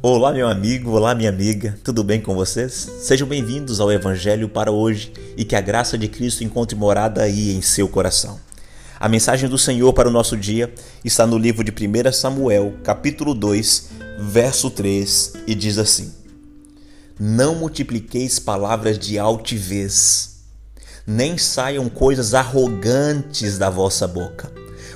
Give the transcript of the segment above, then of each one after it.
Olá, meu amigo, olá, minha amiga, tudo bem com vocês? Sejam bem-vindos ao Evangelho para hoje e que a graça de Cristo encontre morada aí em seu coração. A mensagem do Senhor para o nosso dia está no livro de 1 Samuel, capítulo 2, verso 3, e diz assim: Não multipliqueis palavras de altivez, nem saiam coisas arrogantes da vossa boca,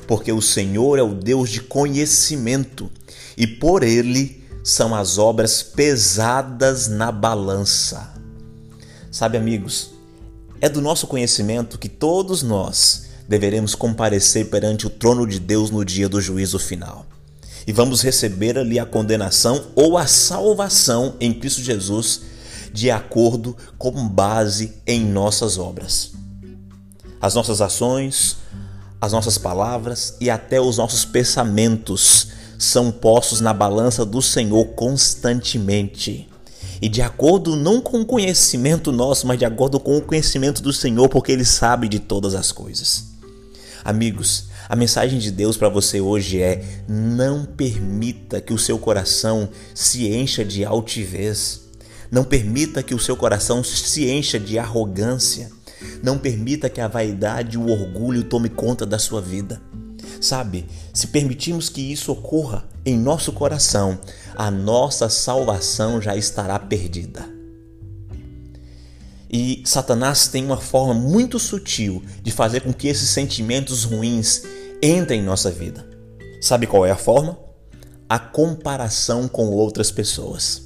porque o Senhor é o Deus de conhecimento e por ele são as obras pesadas na balança. Sabe, amigos, é do nosso conhecimento que todos nós deveremos comparecer perante o trono de Deus no dia do juízo final. E vamos receber ali a condenação ou a salvação em Cristo Jesus, de acordo com base em nossas obras. As nossas ações, as nossas palavras e até os nossos pensamentos são postos na balança do Senhor constantemente. E de acordo não com o conhecimento nosso, mas de acordo com o conhecimento do Senhor, porque Ele sabe de todas as coisas. Amigos, a mensagem de Deus para você hoje é: não permita que o seu coração se encha de altivez. Não permita que o seu coração se encha de arrogância. Não permita que a vaidade e o orgulho tome conta da sua vida. Sabe, se permitirmos que isso ocorra em nosso coração, a nossa salvação já estará perdida. E Satanás tem uma forma muito sutil de fazer com que esses sentimentos ruins entrem em nossa vida. Sabe qual é a forma? A comparação com outras pessoas.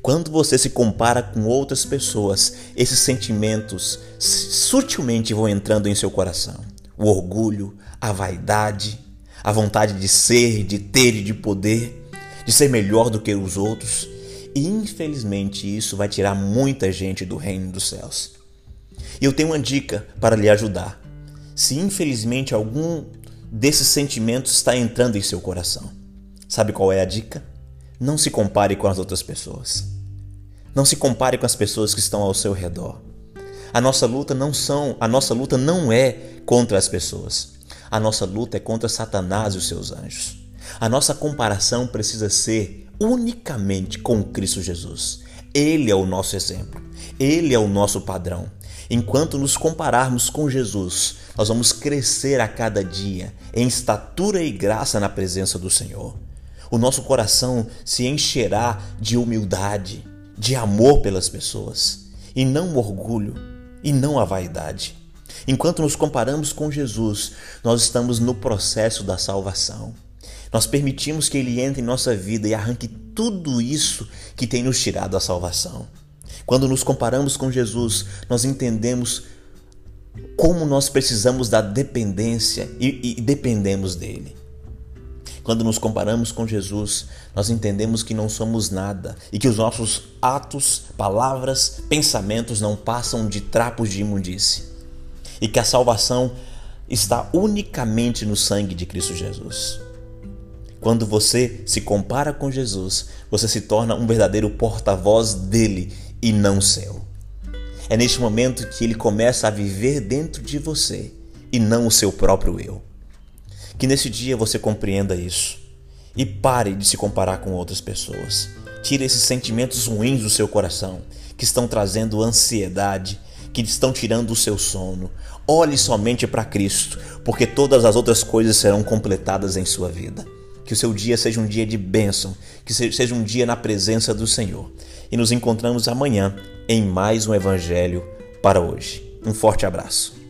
Quando você se compara com outras pessoas, esses sentimentos sutilmente vão entrando em seu coração o orgulho, a vaidade, a vontade de ser, de ter e de poder, de ser melhor do que os outros. E infelizmente isso vai tirar muita gente do reino dos céus. E eu tenho uma dica para lhe ajudar. Se infelizmente algum desses sentimentos está entrando em seu coração, sabe qual é a dica? Não se compare com as outras pessoas. Não se compare com as pessoas que estão ao seu redor. A nossa luta não são, a nossa luta não é contra as pessoas. A nossa luta é contra Satanás e os seus anjos. A nossa comparação precisa ser unicamente com Cristo Jesus. Ele é o nosso exemplo. Ele é o nosso padrão. Enquanto nos compararmos com Jesus, nós vamos crescer a cada dia em estatura e graça na presença do Senhor. O nosso coração se encherá de humildade, de amor pelas pessoas e não orgulho e não a vaidade. Enquanto nos comparamos com Jesus, nós estamos no processo da salvação. Nós permitimos que Ele entre em nossa vida e arranque tudo isso que tem nos tirado a salvação. Quando nos comparamos com Jesus, nós entendemos como nós precisamos da dependência e, e dependemos dele. Quando nos comparamos com Jesus, nós entendemos que não somos nada e que os nossos atos, palavras, pensamentos não passam de trapos de imundície. E que a salvação está unicamente no sangue de Cristo Jesus. Quando você se compara com Jesus, você se torna um verdadeiro porta-voz dele e não seu. É neste momento que ele começa a viver dentro de você e não o seu próprio eu. Que nesse dia você compreenda isso e pare de se comparar com outras pessoas. Tire esses sentimentos ruins do seu coração que estão trazendo ansiedade, que estão tirando o seu sono. Olhe somente para Cristo, porque todas as outras coisas serão completadas em sua vida. Que o seu dia seja um dia de bênção, que seja um dia na presença do Senhor. E nos encontramos amanhã em mais um Evangelho para hoje. Um forte abraço.